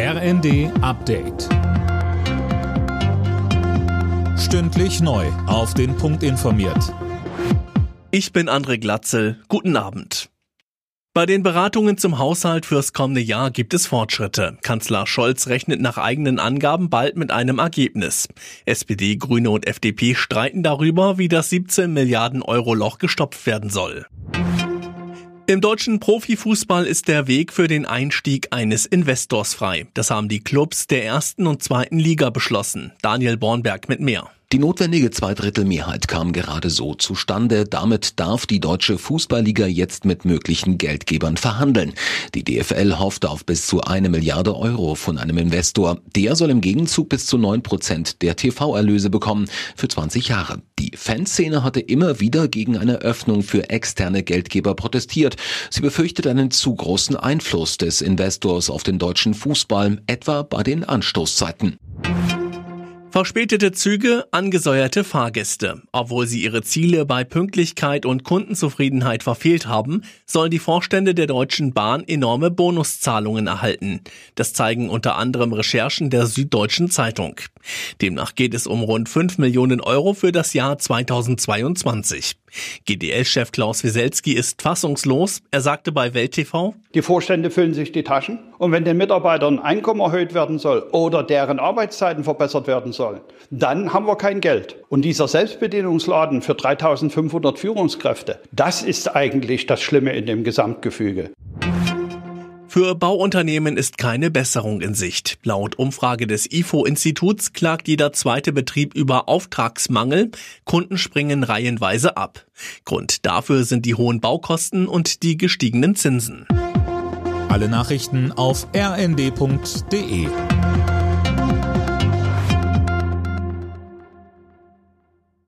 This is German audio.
RND Update. Stündlich neu. Auf den Punkt informiert. Ich bin André Glatzel. Guten Abend. Bei den Beratungen zum Haushalt fürs kommende Jahr gibt es Fortschritte. Kanzler Scholz rechnet nach eigenen Angaben bald mit einem Ergebnis. SPD, Grüne und FDP streiten darüber, wie das 17 Milliarden Euro Loch gestopft werden soll. Im deutschen Profifußball ist der Weg für den Einstieg eines Investors frei. Das haben die Clubs der ersten und zweiten Liga beschlossen. Daniel Bornberg mit mehr. Die notwendige Zweidrittelmehrheit kam gerade so zustande. Damit darf die deutsche Fußballliga jetzt mit möglichen Geldgebern verhandeln. Die DFL hoffte auf bis zu eine Milliarde Euro von einem Investor. Der soll im Gegenzug bis zu neun Prozent der TV-Erlöse bekommen für 20 Jahre. Die Fanszene hatte immer wieder gegen eine Öffnung für externe Geldgeber protestiert. Sie befürchtet einen zu großen Einfluss des Investors auf den deutschen Fußball, etwa bei den Anstoßzeiten. Verspätete Züge, angesäuerte Fahrgäste. Obwohl sie ihre Ziele bei Pünktlichkeit und Kundenzufriedenheit verfehlt haben, sollen die Vorstände der Deutschen Bahn enorme Bonuszahlungen erhalten. Das zeigen unter anderem Recherchen der Süddeutschen Zeitung. Demnach geht es um rund 5 Millionen Euro für das Jahr 2022. GDL-Chef Klaus Wieselski ist fassungslos. Er sagte bei Welt TV, Die Vorstände füllen sich die Taschen und wenn den Mitarbeitern Einkommen erhöht werden soll oder deren Arbeitszeiten verbessert werden sollen, dann haben wir kein Geld. Und dieser Selbstbedienungsladen für 3500 Führungskräfte, das ist eigentlich das Schlimme in dem Gesamtgefüge. Für Bauunternehmen ist keine Besserung in Sicht. Laut Umfrage des IFO-Instituts klagt jeder zweite Betrieb über Auftragsmangel. Kunden springen reihenweise ab. Grund dafür sind die hohen Baukosten und die gestiegenen Zinsen. Alle Nachrichten auf rnd.de